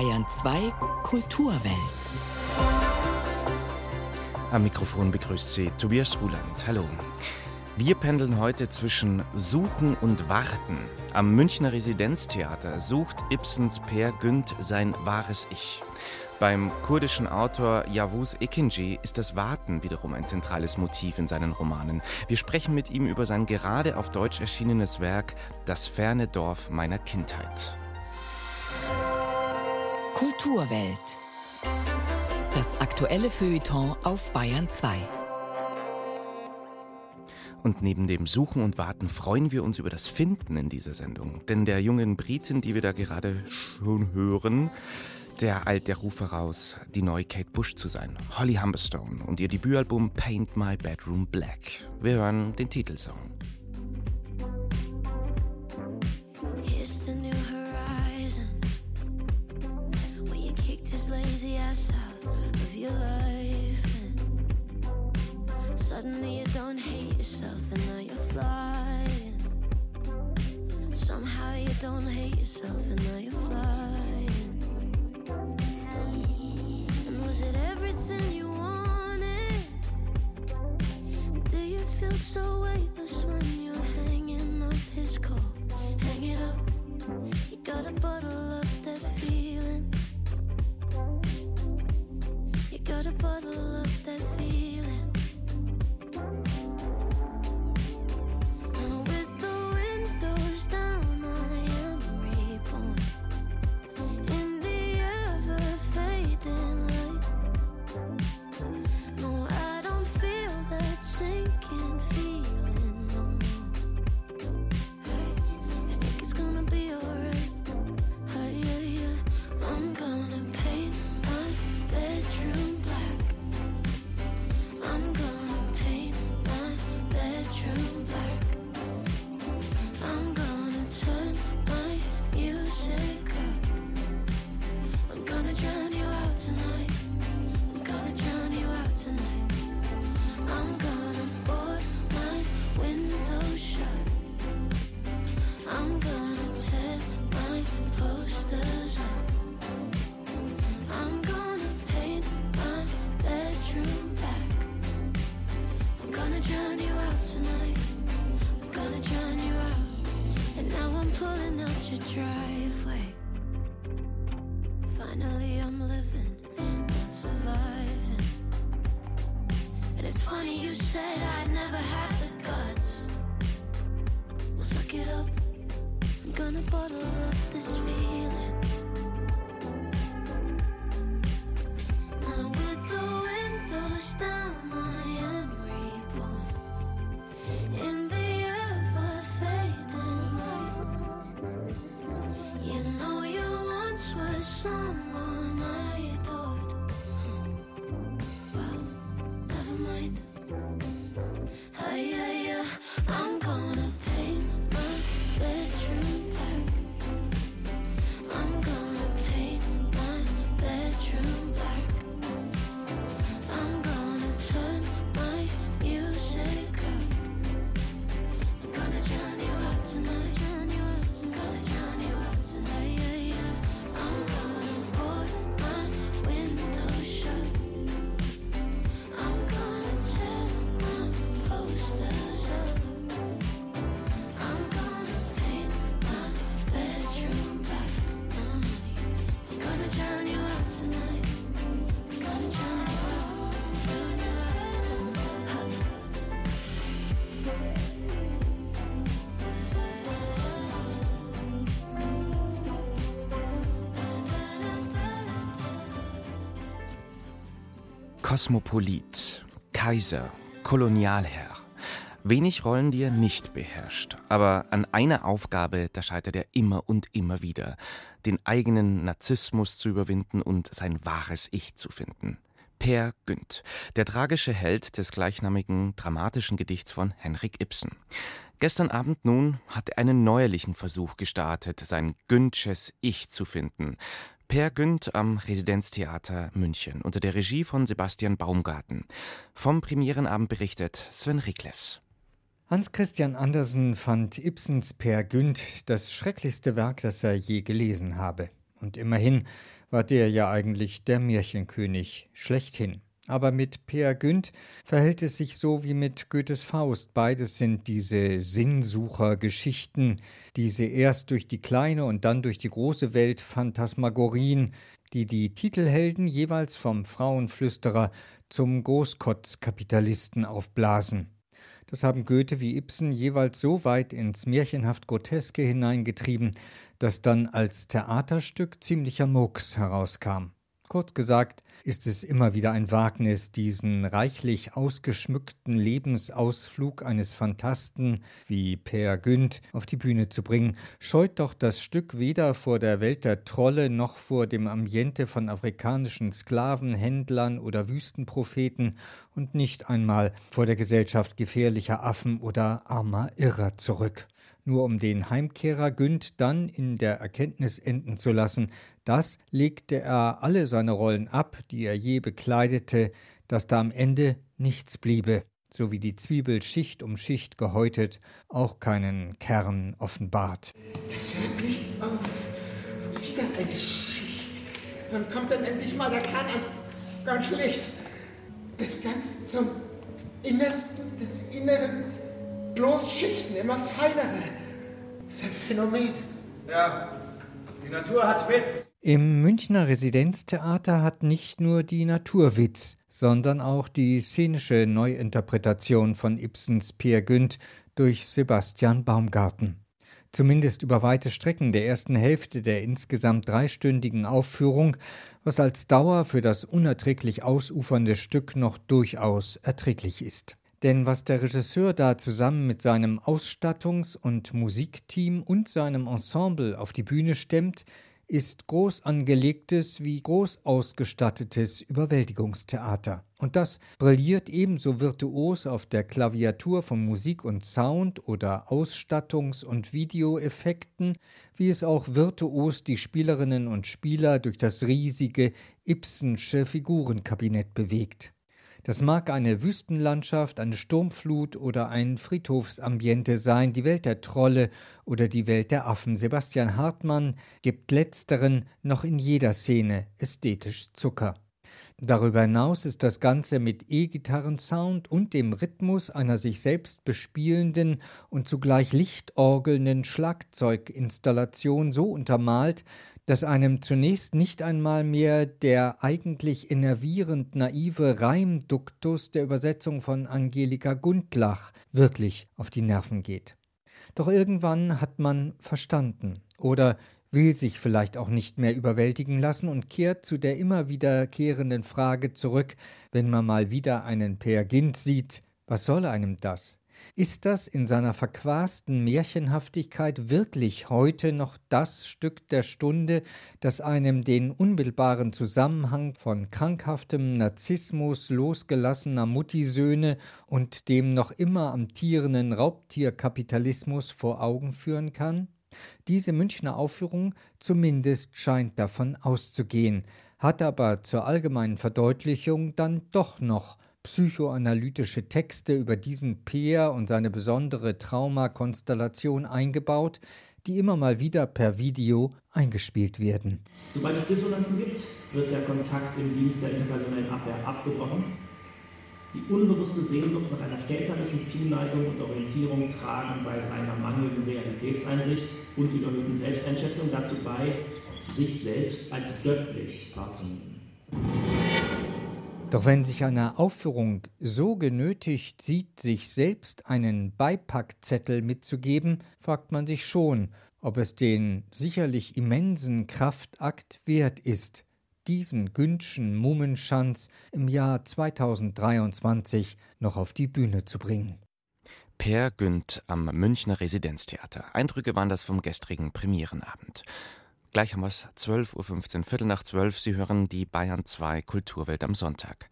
Bayern 2 Kulturwelt. Am Mikrofon begrüßt Sie Tobias Ruland. Hallo. Wir pendeln heute zwischen Suchen und Warten. Am Münchner Residenztheater sucht Ibsens Per Günd sein wahres Ich. Beim kurdischen Autor Yavuz Ekinci ist das Warten wiederum ein zentrales Motiv in seinen Romanen. Wir sprechen mit ihm über sein gerade auf Deutsch erschienenes Werk Das ferne Dorf meiner Kindheit. Kulturwelt. Das aktuelle Feuilleton auf Bayern 2. Und neben dem Suchen und Warten freuen wir uns über das Finden in dieser Sendung. Denn der jungen Britin, die wir da gerade schon hören, der eilt der Ruf heraus, die neue Kate Bush zu sein. Holly Humberstone und ihr Debütalbum Paint My Bedroom Black. Wir hören den Titelsong. Suddenly you don't hate yourself and now you're flying. Somehow you don't hate yourself and now you're flying. And was it everything you wanted? Do you feel so weightless when you're hanging up his coat? Hang it up. You gotta bottle Kosmopolit, Kaiser, Kolonialherr. Wenig Rollen, die er nicht beherrscht. Aber an einer Aufgabe, da scheitert er immer und immer wieder. Den eigenen Narzissmus zu überwinden und sein wahres Ich zu finden. Per Günd, der tragische Held des gleichnamigen dramatischen Gedichts von Henrik Ibsen. Gestern Abend nun hat er einen neuerlichen Versuch gestartet, sein Gündsches Ich zu finden. Per Günd am Residenztheater München unter der Regie von Sebastian Baumgarten. Vom Premierenabend berichtet Sven Riklefs. Hans Christian Andersen fand Ibsens Per Günd das schrecklichste Werk, das er je gelesen habe. Und immerhin war der ja eigentlich der Märchenkönig schlechthin. Aber mit Peer Günd verhält es sich so wie mit Goethes Faust. Beides sind diese Sinnsuchergeschichten, diese erst durch die kleine und dann durch die große Welt Phantasmagorien, die die Titelhelden jeweils vom Frauenflüsterer zum Großkotzkapitalisten aufblasen. Das haben Goethe wie Ibsen jeweils so weit ins märchenhaft Groteske hineingetrieben, dass dann als Theaterstück ziemlicher Murks herauskam. Kurz gesagt ist es immer wieder ein Wagnis, diesen reichlich ausgeschmückten Lebensausflug eines Phantasten wie Per Günd auf die Bühne zu bringen, scheut doch das Stück weder vor der Welt der Trolle noch vor dem Ambiente von afrikanischen Sklavenhändlern oder Wüstenpropheten und nicht einmal vor der Gesellschaft gefährlicher Affen oder armer Irrer zurück nur um den Heimkehrer Günd dann in der Erkenntnis enden zu lassen, das legte er alle seine Rollen ab, die er je bekleidete, dass da am Ende nichts bliebe, so wie die Zwiebel Schicht um Schicht gehäutet auch keinen Kern offenbart. Das hört nicht auf. Wieder eine Schicht. Wann kommt denn endlich mal der Kern ans ganz schlicht? Bis ganz zum Innersten des Inneren bloß Schichten, immer feinere. Das ist ein Phänomen. Ja, die Natur hat Witz. Im Münchner Residenztheater hat nicht nur die Natur Witz, sondern auch die szenische Neuinterpretation von Ibsens Peer Günd durch Sebastian Baumgarten. Zumindest über weite Strecken der ersten Hälfte der insgesamt dreistündigen Aufführung, was als Dauer für das unerträglich ausufernde Stück noch durchaus erträglich ist. Denn was der Regisseur da zusammen mit seinem Ausstattungs- und Musikteam und seinem Ensemble auf die Bühne stemmt, ist groß angelegtes wie groß ausgestattetes Überwältigungstheater. Und das brilliert ebenso virtuos auf der Klaviatur von Musik und Sound oder Ausstattungs- und Videoeffekten, wie es auch virtuos die Spielerinnen und Spieler durch das riesige Ibsensche Figurenkabinett bewegt. Das mag eine Wüstenlandschaft, eine Sturmflut oder ein Friedhofsambiente sein, die Welt der Trolle oder die Welt der Affen. Sebastian Hartmann gibt letzteren noch in jeder Szene ästhetisch Zucker. Darüber hinaus ist das Ganze mit E-Gitarrensound und dem Rhythmus einer sich selbst bespielenden und zugleich lichtorgelnden Schlagzeuginstallation so untermalt, dass einem zunächst nicht einmal mehr der eigentlich innervierend naive Reimduktus der Übersetzung von Angelika Gundlach wirklich auf die Nerven geht. Doch irgendwann hat man verstanden oder will sich vielleicht auch nicht mehr überwältigen lassen und kehrt zu der immer wiederkehrenden Frage zurück, wenn man mal wieder einen Per Gint sieht, was soll einem das? Ist das in seiner verquasten Märchenhaftigkeit wirklich heute noch das Stück der Stunde, das einem den unmittelbaren Zusammenhang von krankhaftem Narzissmus losgelassener Muttisöhne und dem noch immer amtierenden Raubtierkapitalismus vor Augen führen kann? Diese Münchner Aufführung zumindest scheint davon auszugehen, hat aber zur allgemeinen Verdeutlichung dann doch noch psychoanalytische Texte über diesen Peer und seine besondere Traumakonstellation eingebaut, die immer mal wieder per Video eingespielt werden. Sobald es Dissonanzen gibt, wird der Kontakt im Dienst der interpersonellen Abwehr abgebrochen. Die unbewusste Sehnsucht nach einer väterlichen Zuneigung und Orientierung tragen bei seiner mangelnden Realitätseinsicht und überhöhten Selbsteinschätzung dazu bei, sich selbst als göttlich wahrzunehmen. Doch wenn sich eine Aufführung so genötigt sieht, sich selbst einen Beipackzettel mitzugeben, fragt man sich schon, ob es den sicherlich immensen Kraftakt wert ist, diesen Günschen Mummenschanz im Jahr 2023 noch auf die Bühne zu bringen. Per Günd am Münchner Residenztheater. Eindrücke waren das vom gestrigen Premierenabend. Gleich haben wir es 12.15 Uhr, Viertel nach zwölf. Sie hören die Bayern 2 Kulturwelt am Sonntag.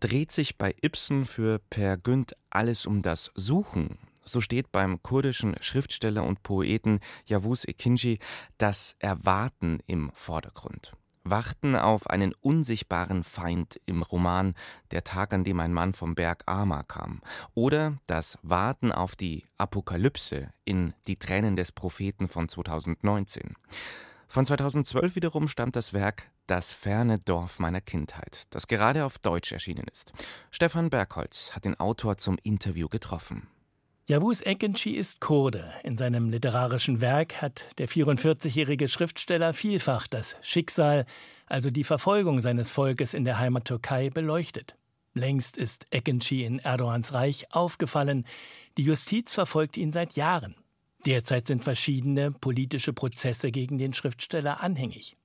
Dreht sich bei Ibsen für Per Günd alles um das Suchen? So steht beim kurdischen Schriftsteller und Poeten Yavuz Ekinci das Erwarten im Vordergrund. Warten auf einen unsichtbaren Feind im Roman Der Tag, an dem ein Mann vom Berg Ama kam. Oder das Warten auf die Apokalypse in Die Tränen des Propheten von 2019. Von 2012 wiederum stammt das Werk Das ferne Dorf meiner Kindheit, das gerade auf Deutsch erschienen ist. Stefan Bergholz hat den Autor zum Interview getroffen. Yavuz Ekenci ist Kurde. In seinem literarischen Werk hat der 44-jährige Schriftsteller vielfach das Schicksal, also die Verfolgung seines Volkes in der Heimat Türkei, beleuchtet. Längst ist Ekenci in Erdogans Reich aufgefallen. Die Justiz verfolgt ihn seit Jahren. Derzeit sind verschiedene politische Prozesse gegen den Schriftsteller anhängig.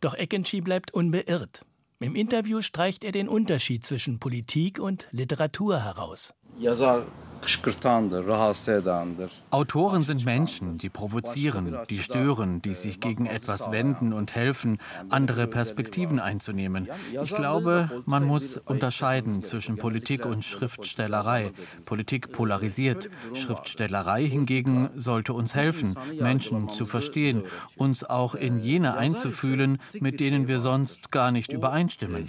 Doch Ekenci bleibt unbeirrt. Im Interview streicht er den Unterschied zwischen Politik und Literatur heraus. Autoren sind Menschen, die provozieren, die stören, die sich gegen etwas wenden und helfen, andere Perspektiven einzunehmen. Ich glaube, man muss unterscheiden zwischen Politik und Schriftstellerei. Politik polarisiert. Schriftstellerei hingegen sollte uns helfen, Menschen zu verstehen, uns auch in jene einzufühlen, mit denen wir sonst gar nicht übereinstimmen.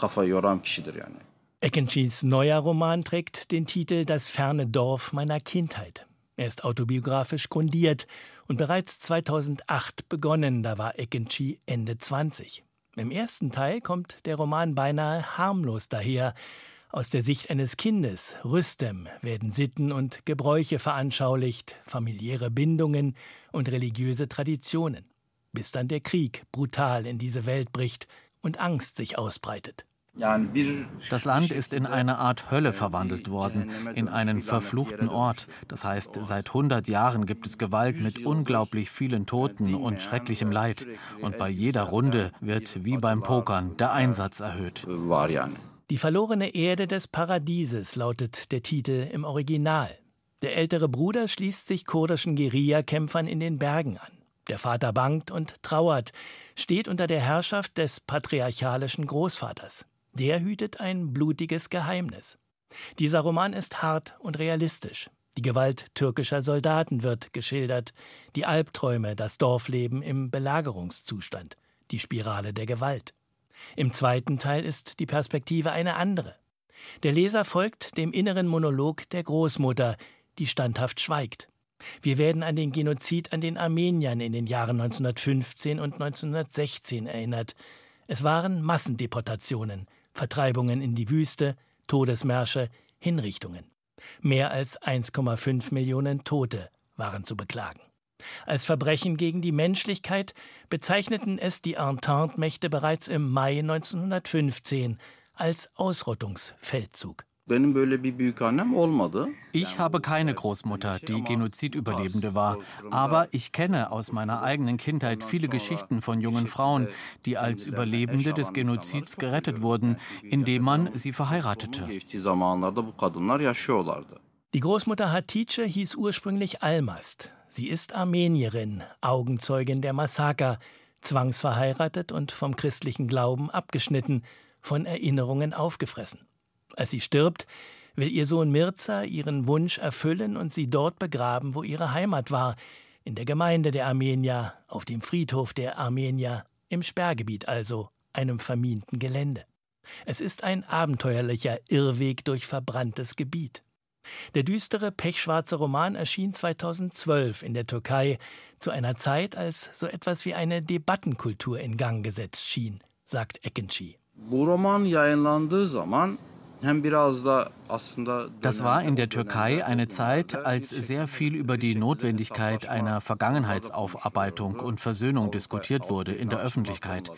Kafayı yoran kişidir yani. Eckenschys neuer Roman trägt den Titel Das ferne Dorf meiner Kindheit. Er ist autobiografisch grundiert und bereits 2008 begonnen, da war Eckenschy Ende 20. Im ersten Teil kommt der Roman beinahe harmlos daher. Aus der Sicht eines Kindes, Rüstem, werden Sitten und Gebräuche veranschaulicht, familiäre Bindungen und religiöse Traditionen. Bis dann der Krieg brutal in diese Welt bricht und Angst sich ausbreitet. Das Land ist in eine Art Hölle verwandelt worden, in einen verfluchten Ort. Das heißt, seit 100 Jahren gibt es Gewalt mit unglaublich vielen Toten und schrecklichem Leid. Und bei jeder Runde wird wie beim Pokern der Einsatz erhöht. Die verlorene Erde des Paradieses lautet der Titel im Original. Der ältere Bruder schließt sich kurdischen Guerillakämpfern in den Bergen an. Der Vater bangt und trauert, steht unter der Herrschaft des patriarchalischen Großvaters. Der hütet ein blutiges Geheimnis. Dieser Roman ist hart und realistisch. Die Gewalt türkischer Soldaten wird geschildert, die Albträume, das Dorfleben im Belagerungszustand, die Spirale der Gewalt. Im zweiten Teil ist die Perspektive eine andere. Der Leser folgt dem inneren Monolog der Großmutter, die standhaft schweigt. Wir werden an den Genozid an den Armeniern in den Jahren 1915 und 1916 erinnert. Es waren Massendeportationen, Vertreibungen in die Wüste, Todesmärsche, Hinrichtungen. Mehr als 1,5 Millionen Tote waren zu beklagen. Als Verbrechen gegen die Menschlichkeit bezeichneten es die Entente-Mächte bereits im Mai 1915 als Ausrottungsfeldzug. Ich habe keine Großmutter, die Genozidüberlebende war, aber ich kenne aus meiner eigenen Kindheit viele Geschichten von jungen Frauen, die als Überlebende des Genozids gerettet wurden, indem man sie verheiratete. Die Großmutter Hatice hieß ursprünglich Almast. Sie ist Armenierin, Augenzeugin der Massaker, zwangsverheiratet und vom christlichen Glauben abgeschnitten, von Erinnerungen aufgefressen. Als sie stirbt, will ihr Sohn Mirza ihren Wunsch erfüllen und sie dort begraben, wo ihre Heimat war, in der Gemeinde der Armenier, auf dem Friedhof der Armenier, im Sperrgebiet also, einem verminten Gelände. Es ist ein abenteuerlicher Irrweg durch verbranntes Gebiet. Der düstere, pechschwarze Roman erschien 2012 in der Türkei, zu einer Zeit, als so etwas wie eine Debattenkultur in Gang gesetzt schien, sagt Ekenci. Bu roman yayınlandığı zaman das war in der Türkei eine Zeit, als sehr viel über die Notwendigkeit einer Vergangenheitsaufarbeitung und Versöhnung diskutiert wurde in der Öffentlichkeit.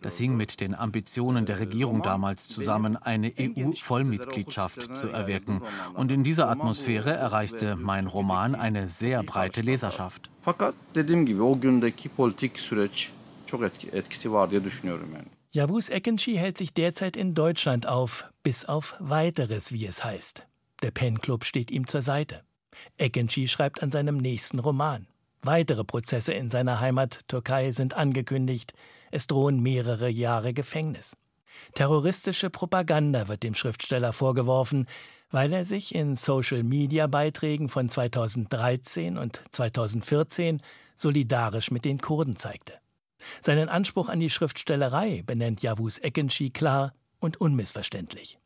Das hing mit den Ambitionen der Regierung damals zusammen, eine EU-Vollmitgliedschaft zu erwirken. Und in dieser Atmosphäre erreichte mein Roman eine sehr breite Leserschaft. Fakat dediğim gibi o gündeki politik süreç çok etkisi var diye düşünüyorum yani. Yavuz Ekenci hält sich derzeit in Deutschland auf, bis auf weiteres, wie es heißt. Der Pen Club steht ihm zur Seite. Ekenci schreibt an seinem nächsten Roman. Weitere Prozesse in seiner Heimat Türkei sind angekündigt. Es drohen mehrere Jahre Gefängnis. Terroristische Propaganda wird dem Schriftsteller vorgeworfen, weil er sich in Social-Media-Beiträgen von 2013 und 2014 solidarisch mit den Kurden zeigte. Seinen Anspruch an die Schriftstellerei benennt Yavuz Ekenci klar und unmissverständlich.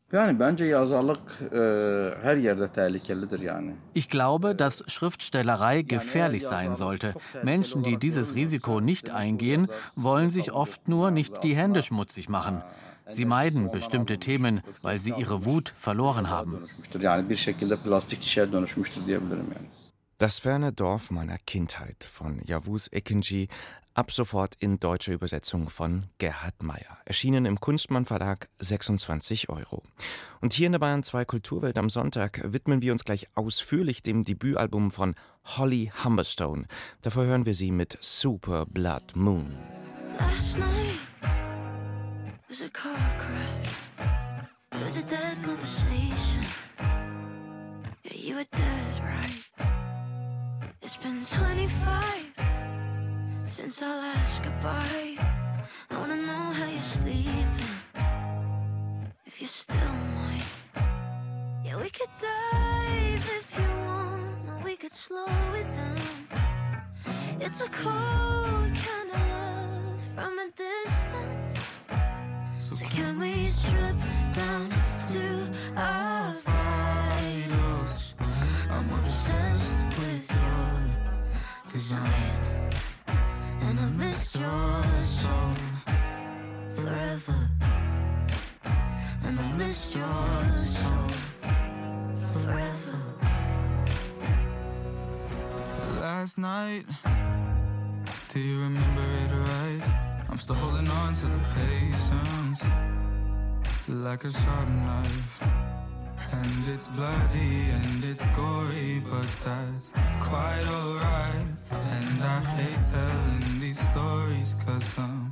Ich glaube, dass Schriftstellerei gefährlich sein sollte. Menschen, die dieses Risiko nicht eingehen, wollen sich oft nur nicht die Hände schmutzig machen. Sie meiden bestimmte Themen, weil sie ihre Wut verloren haben. Das ferne Dorf meiner Kindheit von Yavuz Ekinci, ab sofort in deutscher Übersetzung von Gerhard Meyer. Erschienen im Kunstmann Verlag 26 Euro. Und hier in der Bayern 2 Kulturwelt am Sonntag widmen wir uns gleich ausführlich dem Debütalbum von Holly Humberstone. Davor hören wir sie mit Super Blood Moon. Last night was a car crash. It was a dead conversation. Yeah, you were dead, right? It's been 25 since our last goodbye. I wanna know how you're sleeping. If you're still mine. Yeah, we could dive if you want, or we could slow it down. It's a cold Last night, do you remember it right? I'm still holding on to the patience like a sharp knife. And it's bloody and it's gory, but that's quite alright. And I hate telling these stories cause I'm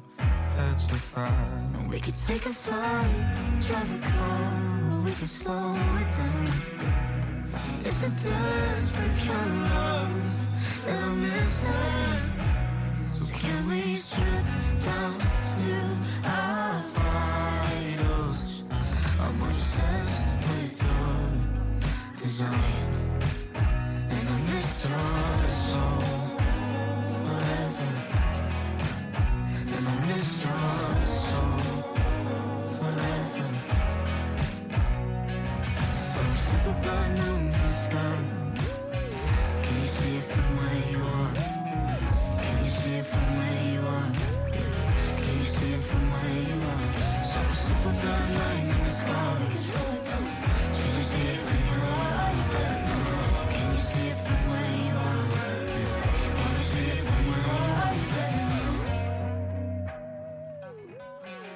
petrified. We could take a flight, drive a car, we could slow it down. It's a desperate kind of love I'm missing. So can we strip down to our vitals? I'm obsessed with your design. And I miss your soul forever. And I miss your soul super moon in the sky. Can you see it from where see it from where you are? Can you see it from where you are? So super blood in the sky. Can you see it from where you are? Can you see it from where you are? Can you see it from where you are?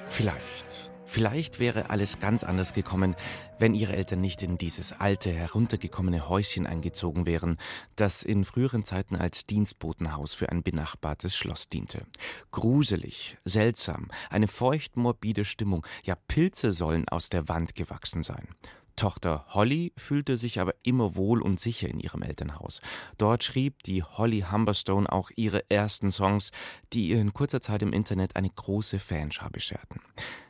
Vielleicht. Vielleicht wäre alles ganz anders gekommen, wenn ihre Eltern nicht in dieses alte, heruntergekommene Häuschen eingezogen wären, das in früheren Zeiten als Dienstbotenhaus für ein benachbartes Schloss diente. Gruselig, seltsam, eine feucht-morbide Stimmung, ja Pilze sollen aus der Wand gewachsen sein. Tochter Holly fühlte sich aber immer wohl und sicher in ihrem Elternhaus. Dort schrieb die Holly Humberstone auch ihre ersten Songs, die ihr in kurzer Zeit im Internet eine große Fanschar bescherten.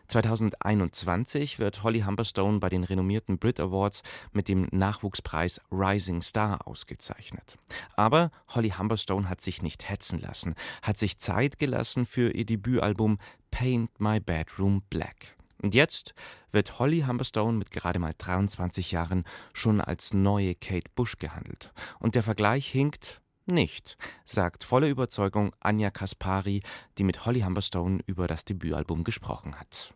2021 wird Holly Humberstone bei den renommierten Brit Awards mit dem Nachwuchspreis Rising Star ausgezeichnet. Aber Holly Humberstone hat sich nicht hetzen lassen, hat sich Zeit gelassen für ihr Debütalbum Paint My Bedroom Black. Und jetzt wird Holly Humberstone mit gerade mal 23 Jahren schon als neue Kate Bush gehandelt. Und der Vergleich hinkt nicht, sagt voller Überzeugung Anja Kaspari, die mit Holly Humberstone über das Debütalbum gesprochen hat.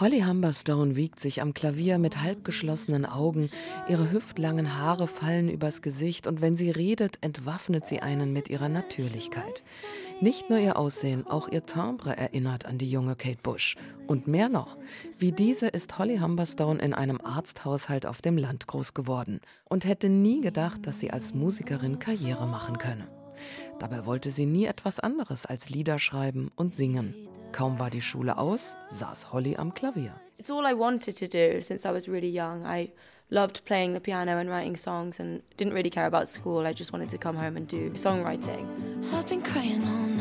Holly Humberstone wiegt sich am Klavier mit halbgeschlossenen Augen, ihre hüftlangen Haare fallen übers Gesicht und wenn sie redet, entwaffnet sie einen mit ihrer Natürlichkeit. Nicht nur ihr Aussehen, auch ihr Timbre erinnert an die junge Kate Bush. Und mehr noch, wie diese ist Holly Humberstone in einem Arzthaushalt auf dem Land groß geworden und hätte nie gedacht, dass sie als Musikerin Karriere machen könne. Dabei wollte sie nie etwas anderes als Lieder schreiben und singen. Kaum war die Schule aus, saß Holly am Klavier. It's all I wanted to do since I was really young. I loved playing the piano and writing songs and didn't really care about school. I just wanted to come home and do songwriting. I've been crying all night.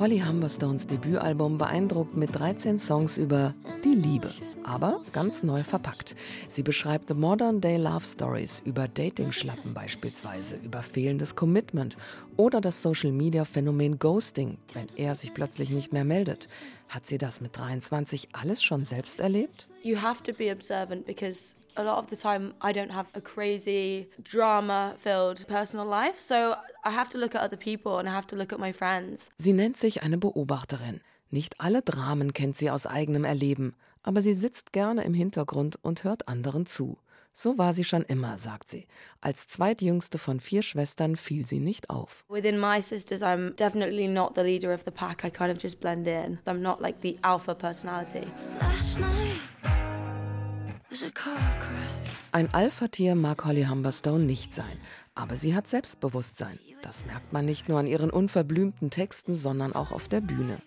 Holly Humberstones Debütalbum beeindruckt mit 13 Songs über die Liebe. aber ganz neu verpackt. Sie beschreibt Modern Day Love Stories über Dating-Schlappen beispielsweise, über fehlendes Commitment oder das Social-Media-Phänomen Ghosting, wenn er sich plötzlich nicht mehr meldet. Hat sie das mit 23 alles schon selbst erlebt? You have to be observant because a lot of the time I don't have a crazy drama filled personal life, so I have to look at other people and I have to look at my friends. Sie nennt sich eine Beobachterin. Nicht alle Dramen kennt sie aus eigenem Erleben, aber sie sitzt gerne im Hintergrund und hört anderen zu. So war sie schon immer, sagt sie. Als zweitjüngste von vier Schwestern fiel sie nicht auf. Within my sisters, I'm definitely not the leader of the pack. I kind of just blend in. I'm not like the alpha personality. Last night was a car crash. Ein Alpha-Tier mag Holly Humberstone nicht sein, aber sie hat Selbstbewusstsein. Das merkt man nicht nur an ihren unverblümten Texten, sondern auch auf der Bühne.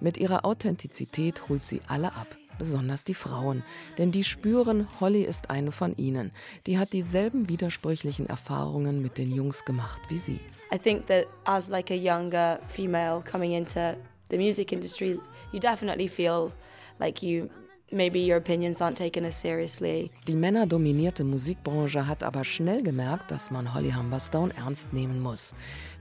Mit ihrer Authentizität holt sie alle ab besonders die Frauen, denn die spüren, Holly ist eine von ihnen. Die hat dieselben widersprüchlichen Erfahrungen mit den Jungs gemacht wie sie. I think that as like a younger female coming into the music industry, you definitely feel like you maybe your opinions aren't taken as seriously. Die männerdominierte Musikbranche hat aber schnell gemerkt, dass man Holly Humberstone ernst nehmen muss.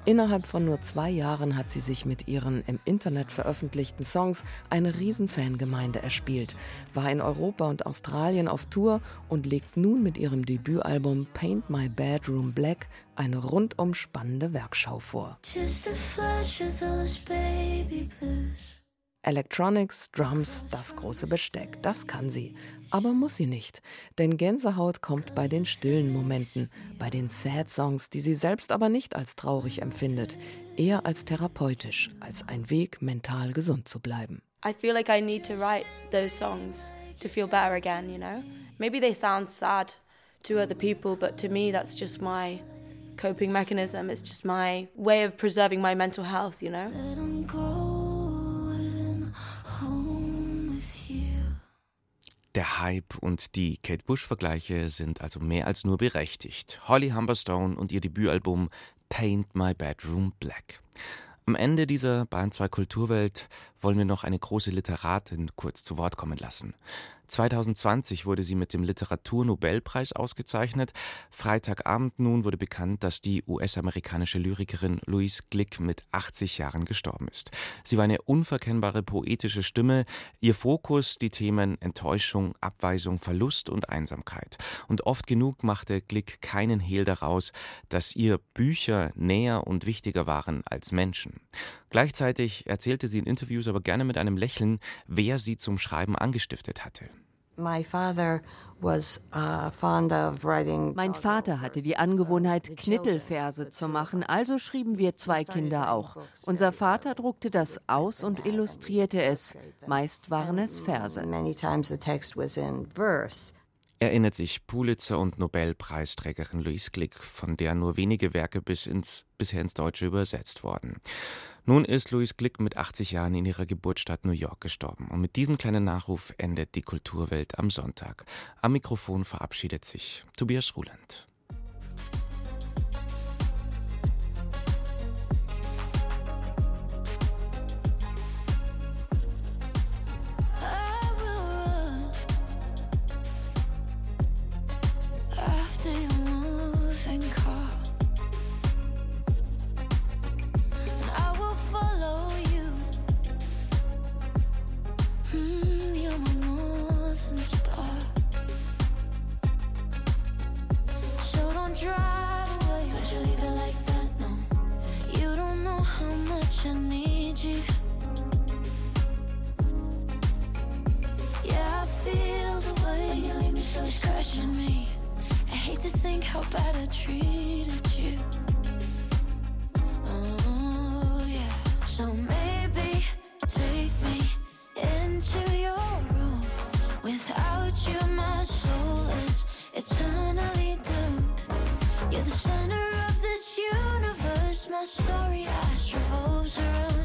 Innerhalb von nur zwei Jahren hat sie sich mit ihren im Internet veröffentlichten Songs eine Riesenfangemeinde erspielt, war in Europa und Australien auf Tour und legt nun mit ihrem Debütalbum Paint My Bedroom Black eine rundum spannende Werkschau vor. Just a flash of those baby blues. Electronics, Drums, das große Besteck, das kann sie. Aber muss sie nicht. Denn Gänsehaut kommt bei den stillen Momenten, bei den Sad Songs, die sie selbst aber nicht als traurig empfindet, eher als therapeutisch, als ein Weg, mental gesund zu bleiben. I feel like I need to write those songs to feel better again, you know? Maybe they sound sad to other people, but to me that's just my coping mechanism. It's just my way of preserving my mental health, you know? Der Hype und die Kate Bush-Vergleiche sind also mehr als nur berechtigt. Holly Humberstone und ihr Debütalbum Paint My Bedroom Black. Am Ende dieser Bahn 2 Kulturwelt wollen wir noch eine große Literatin kurz zu Wort kommen lassen. 2020 wurde sie mit dem Literaturnobelpreis ausgezeichnet. Freitagabend nun wurde bekannt, dass die US-amerikanische Lyrikerin Louise Glick mit 80 Jahren gestorben ist. Sie war eine unverkennbare poetische Stimme. Ihr Fokus die Themen Enttäuschung, Abweisung, Verlust und Einsamkeit. Und oft genug machte Glick keinen Hehl daraus, dass ihr Bücher näher und wichtiger waren als Menschen. Gleichzeitig erzählte sie in Interviews aber gerne mit einem Lächeln, wer sie zum Schreiben angestiftet hatte. Mein Vater hatte die Angewohnheit, Knittelverse zu machen, also schrieben wir zwei Kinder auch. Unser Vater druckte das aus und illustrierte es. Meist waren es Verse. Erinnert sich Pulitzer- und Nobelpreisträgerin Louise Glick, von der nur wenige Werke bis ins, bisher ins Deutsche übersetzt wurden. Nun ist Louise Glick mit 80 Jahren in ihrer Geburtsstadt New York gestorben. Und mit diesem kleinen Nachruf endet die Kulturwelt am Sonntag. Am Mikrofon verabschiedet sich Tobias Ruland. drive away. Don't you leave it like that, no. You don't know how much I need you. Yeah, I feel the way you leave it's crushing me. I hate to think how bad I treated you. Oh yeah, So maybe take me into your room. Without you, my soul is eternally. You're the center of this universe. My sorry ass revolves around.